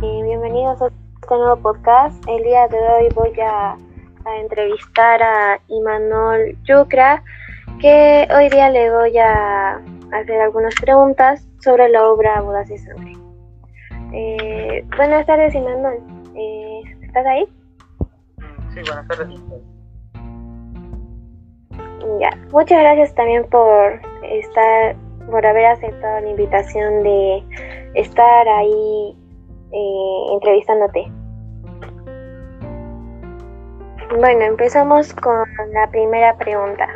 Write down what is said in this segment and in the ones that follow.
y bienvenidos a este nuevo podcast. El día de hoy voy a, entrevistar a Imanol Yucra, que hoy día le voy a hacer algunas preguntas sobre la obra Bodas y Sangre. Eh, buenas tardes, Imanol. Eh, ¿Estás ahí? Sí, buenas tardes. Ya, muchas gracias también por estar, por haber aceptado la invitación de estar ahí eh, entrevistándote. Bueno, empezamos con la primera pregunta.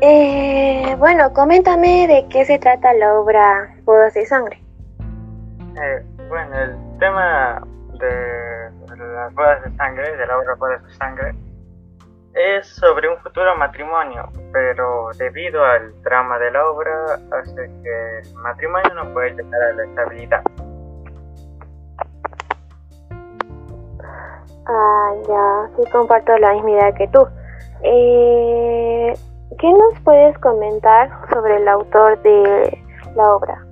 Eh, bueno, coméntame de qué se trata la obra Bodas de Sangre. Eh, bueno, el tema de las bodas de sangre, de la obra Bodas de Sangre, es sobre un futuro matrimonio, pero debido al drama de la obra hace que el matrimonio no puede llegar a la estabilidad. Ah, ya, sí comparto la misma idea que tú. Eh, ¿Qué nos puedes comentar sobre el autor de la obra?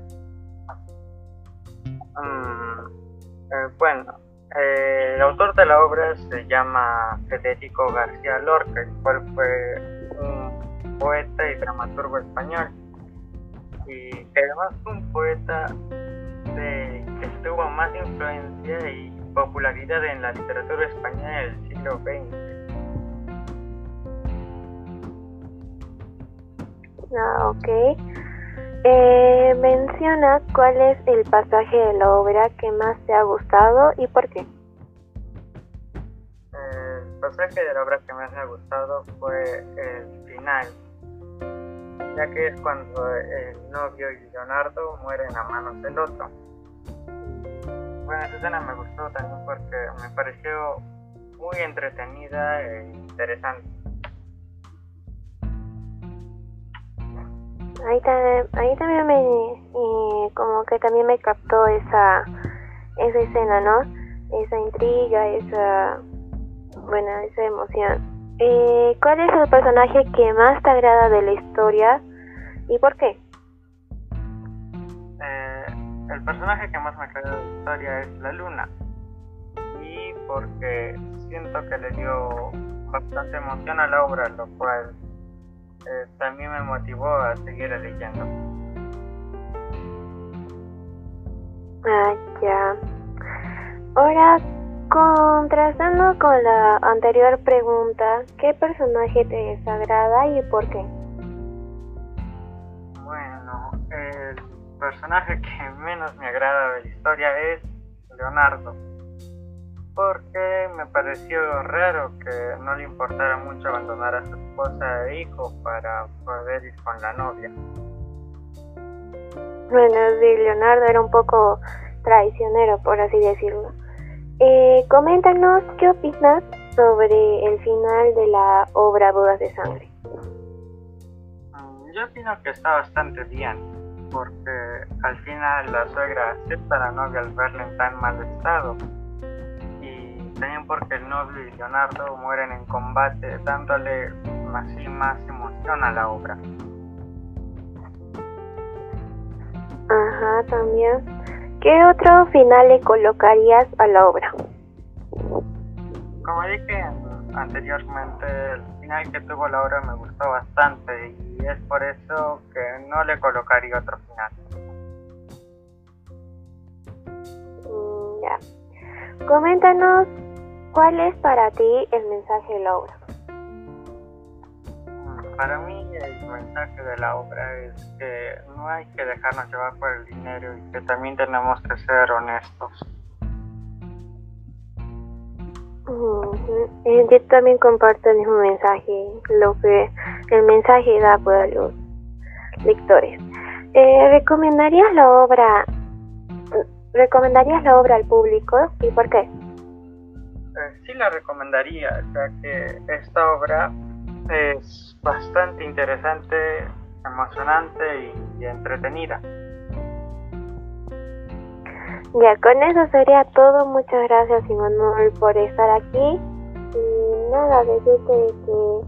Mm, eh, bueno, eh, el autor de la obra se llama Federico García Lorca, el cual fue un poeta y dramaturgo español. Y además un poeta de, que tuvo más influencia y popularidad en la literatura española del siglo XX. Ah, ok. Eh, menciona cuál es el pasaje de la obra que más te ha gustado y por qué. El pasaje de la obra que más me ha gustado fue el final, ya que es cuando el novio y Leonardo mueren a manos del otro. Esa escena me gustó también porque me pareció muy entretenida e interesante. Ahí, ahí también me, eh, como que también me captó esa, esa escena, ¿no? Esa intriga, esa, bueno, esa emoción. Eh, ¿Cuál es el personaje que más te agrada de la historia y por qué? El personaje que más me agrada de la historia es la luna y porque siento que le dio bastante emoción a la obra, lo cual eh, también me motivó a seguir leyendo. Ah, ya. Ahora, contrastando con la anterior pregunta, ¿qué personaje te desagrada y por qué? Personaje que menos me agrada de la historia es Leonardo porque me pareció raro que no le importara mucho abandonar a su esposa e hijo para poder ir con la novia. Bueno, sí, Leonardo era un poco traicionero, por así decirlo. Eh, coméntanos qué opinas sobre el final de la obra Bodas de Sangre. Mm, yo opino que está bastante bien, porque al final la suegra acepta a la novia al verla en tan mal estado también porque el novio y Leonardo mueren en combate, dándole así más emoción a la obra. Ajá, también. ¿Qué otro final le colocarías a la obra? Como dije anteriormente, el final que tuvo la obra me gustó bastante y es por eso que no le colocaría otro final. Mm, ya. Coméntanos ¿Cuál es para ti el mensaje de la obra? Para mí el mensaje de la obra es que no hay que dejarnos llevar por el dinero y que también tenemos que ser honestos. Eh, yo también comparto el mismo mensaje, lo que el mensaje da para los lectores. Eh, ¿Recomendarías la obra? ¿Recomendarías la obra al público y por qué? Eh, sí la recomendaría, ya que esta obra es bastante interesante, emocionante y, entretenida. Ya, con eso sería todo. Muchas gracias, Immanuel, por estar aquí. Y nada, decirte que,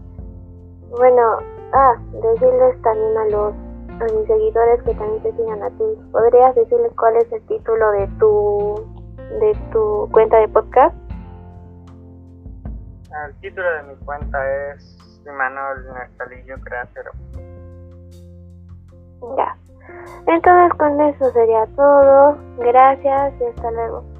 bueno, ah, decirles también a los a mis seguidores que también te sigan a ti. ¿Podrías decirles cuál es el título de tu de tu cuenta de podcast? El título de mi cuenta es Imanol Nestalillo Createro. Ya. Entonces con eso sería todo. Gracias y hasta luego.